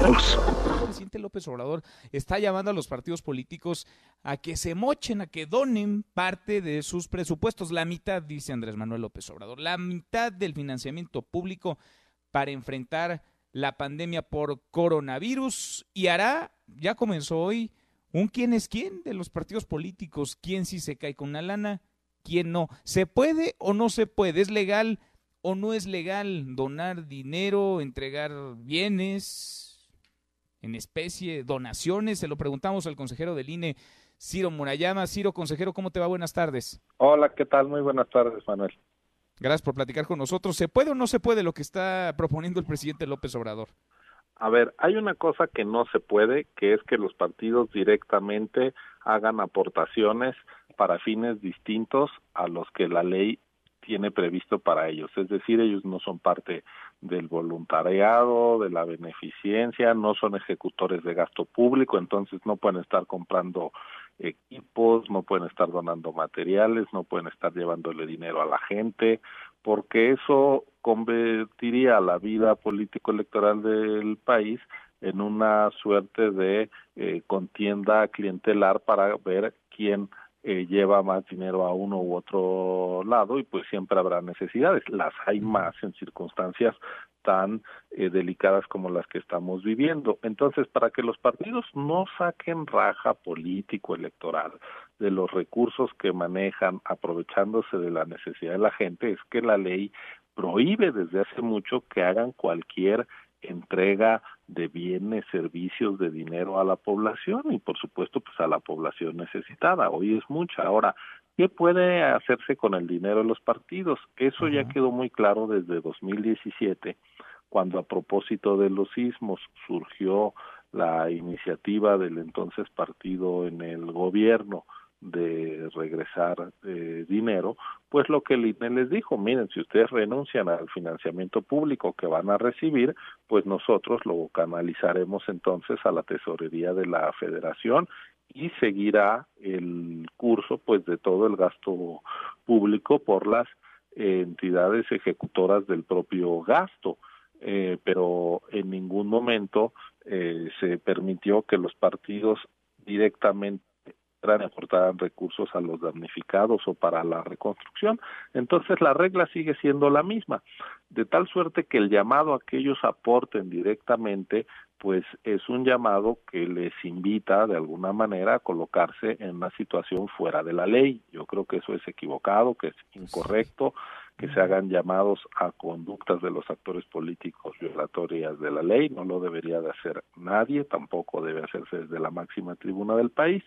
El presidente López Obrador está llamando a los partidos políticos a que se mochen, a que donen parte de sus presupuestos, la mitad, dice Andrés Manuel López Obrador, la mitad del financiamiento público para enfrentar la pandemia por coronavirus y hará, ya comenzó hoy, un quién es quién de los partidos políticos, quién sí se cae con una lana, quién no. ¿Se puede o no se puede? ¿Es legal o no es legal donar dinero, entregar bienes en especie, donaciones? Se lo preguntamos al consejero del INE, Ciro Murayama. Ciro, consejero, ¿cómo te va? Buenas tardes. Hola, ¿qué tal? Muy buenas tardes, Manuel. Gracias por platicar con nosotros. ¿Se puede o no se puede lo que está proponiendo el presidente López Obrador? A ver, hay una cosa que no se puede, que es que los partidos directamente hagan aportaciones para fines distintos a los que la ley tiene previsto para ellos. Es decir, ellos no son parte del voluntariado, de la beneficencia, no son ejecutores de gasto público, entonces no pueden estar comprando equipos, no pueden estar donando materiales, no pueden estar llevándole dinero a la gente, porque eso convertiría la vida político-electoral del país en una suerte de eh, contienda clientelar para ver quién eh, lleva más dinero a uno u otro lado y pues siempre habrá necesidades. Las hay más en circunstancias tan eh, delicadas como las que estamos viviendo. Entonces, para que los partidos no saquen raja político electoral de los recursos que manejan aprovechándose de la necesidad de la gente, es que la ley prohíbe desde hace mucho que hagan cualquier entrega de bienes, servicios, de dinero a la población y por supuesto pues a la población necesitada. Hoy es mucha. Ahora, ¿qué puede hacerse con el dinero de los partidos? Eso ya quedó muy claro desde 2017 cuando a propósito de los sismos surgió la iniciativa del entonces partido en el gobierno de regresar eh, dinero, pues lo que el INE les dijo, miren, si ustedes renuncian al financiamiento público que van a recibir, pues nosotros lo canalizaremos entonces a la tesorería de la federación y seguirá el curso pues de todo el gasto público por las entidades ejecutoras del propio gasto. Eh, pero en ningún momento eh, se permitió que los partidos directamente aportaran recursos a los damnificados o para la reconstrucción. Entonces la regla sigue siendo la misma, de tal suerte que el llamado a que ellos aporten directamente pues es un llamado que les invita de alguna manera a colocarse en una situación fuera de la ley. Yo creo que eso es equivocado, que es incorrecto, que se hagan llamados a conductas de los actores políticos violatorias de la ley, no lo debería de hacer nadie, tampoco debe hacerse desde la máxima tribuna del país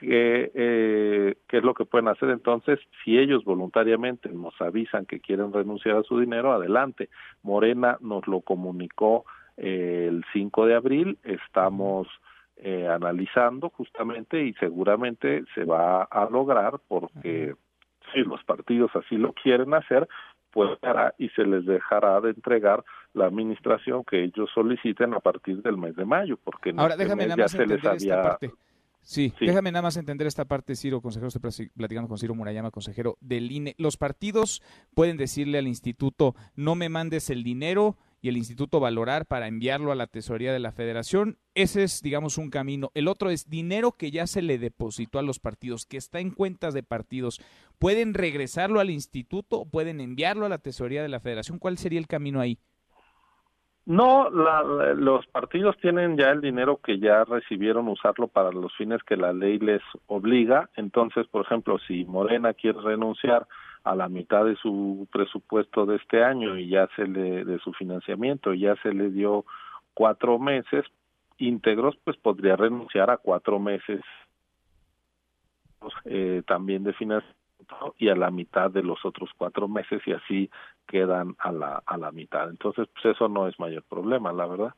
que, eh, qué es lo que pueden hacer. Entonces si ellos voluntariamente nos avisan que quieren renunciar a su dinero adelante. Morena nos lo comunicó eh, el 5 de abril. Estamos eh, analizando justamente y seguramente se va a lograr porque si los partidos así lo quieren hacer pues hará y se les dejará de entregar la administración que ellos soliciten a partir del mes de mayo porque ahora este déjame ya se les había Sí, déjame nada más entender esta parte, Ciro, consejero, estoy platicando con Ciro Murayama, consejero del INE. Los partidos pueden decirle al instituto, no me mandes el dinero y el instituto valorar para enviarlo a la tesorería de la federación. Ese es, digamos, un camino. El otro es dinero que ya se le depositó a los partidos, que está en cuentas de partidos. ¿Pueden regresarlo al instituto? ¿Pueden enviarlo a la tesorería de la federación? ¿Cuál sería el camino ahí? No, los partidos tienen ya el dinero que ya recibieron usarlo para los fines que la ley les obliga. Entonces, por ejemplo, si Morena quiere renunciar a la mitad de su presupuesto de este año y ya se le de su financiamiento ya se le dio cuatro meses íntegros, pues podría renunciar a cuatro meses eh, también de financiamiento y a la mitad de los otros cuatro meses y así quedan a la, a la mitad. Entonces, pues eso no es mayor problema, la verdad.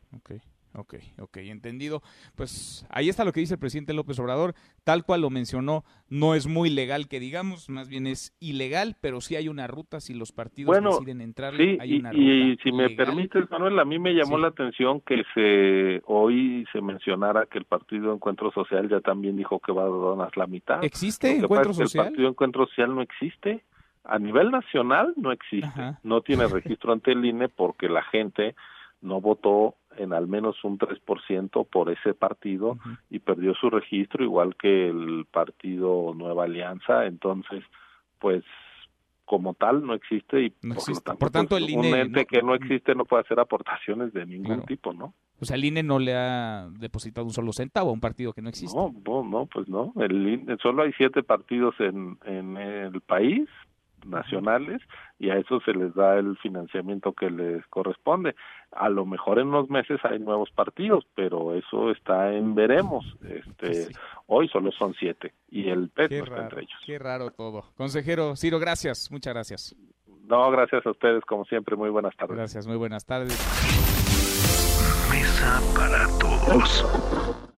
Ok, ok, entendido. Pues ahí está lo que dice el presidente López Obrador, tal cual lo mencionó, no es muy legal que digamos, más bien es ilegal, pero sí hay una ruta, si los partidos deciden entrar, sí, hay una ruta. Y si me permites, Manuel, a mí me llamó la atención que se hoy se mencionara que el Partido Encuentro Social ya también dijo que va a donar la mitad. ¿Existe Encuentro Social? el Partido Encuentro Social no existe. A nivel nacional no existe, no tiene registro ante el INE porque la gente no votó en al menos un 3% por ese partido y perdió su registro igual que el partido Nueva Alianza, entonces pues como tal no existe y por, tanto, el INE un ente que no existe no puede hacer aportaciones de ningún tipo, ¿no? O sea, el INE no le ha depositado un solo centavo a un partido que no existe. No, no, pues no. El INE, solo hay siete partidos en, en el país nacionales y a eso se les da el financiamiento que les corresponde. A lo mejor en unos meses hay nuevos partidos, pero eso está en veremos. Este, Hoy solo son siete y el PET no está entre ellos. Qué raro todo. Consejero Ciro, gracias, muchas gracias. No, gracias a ustedes, como siempre, muy buenas tardes. Gracias, muy buenas tardes. Mesa para todos.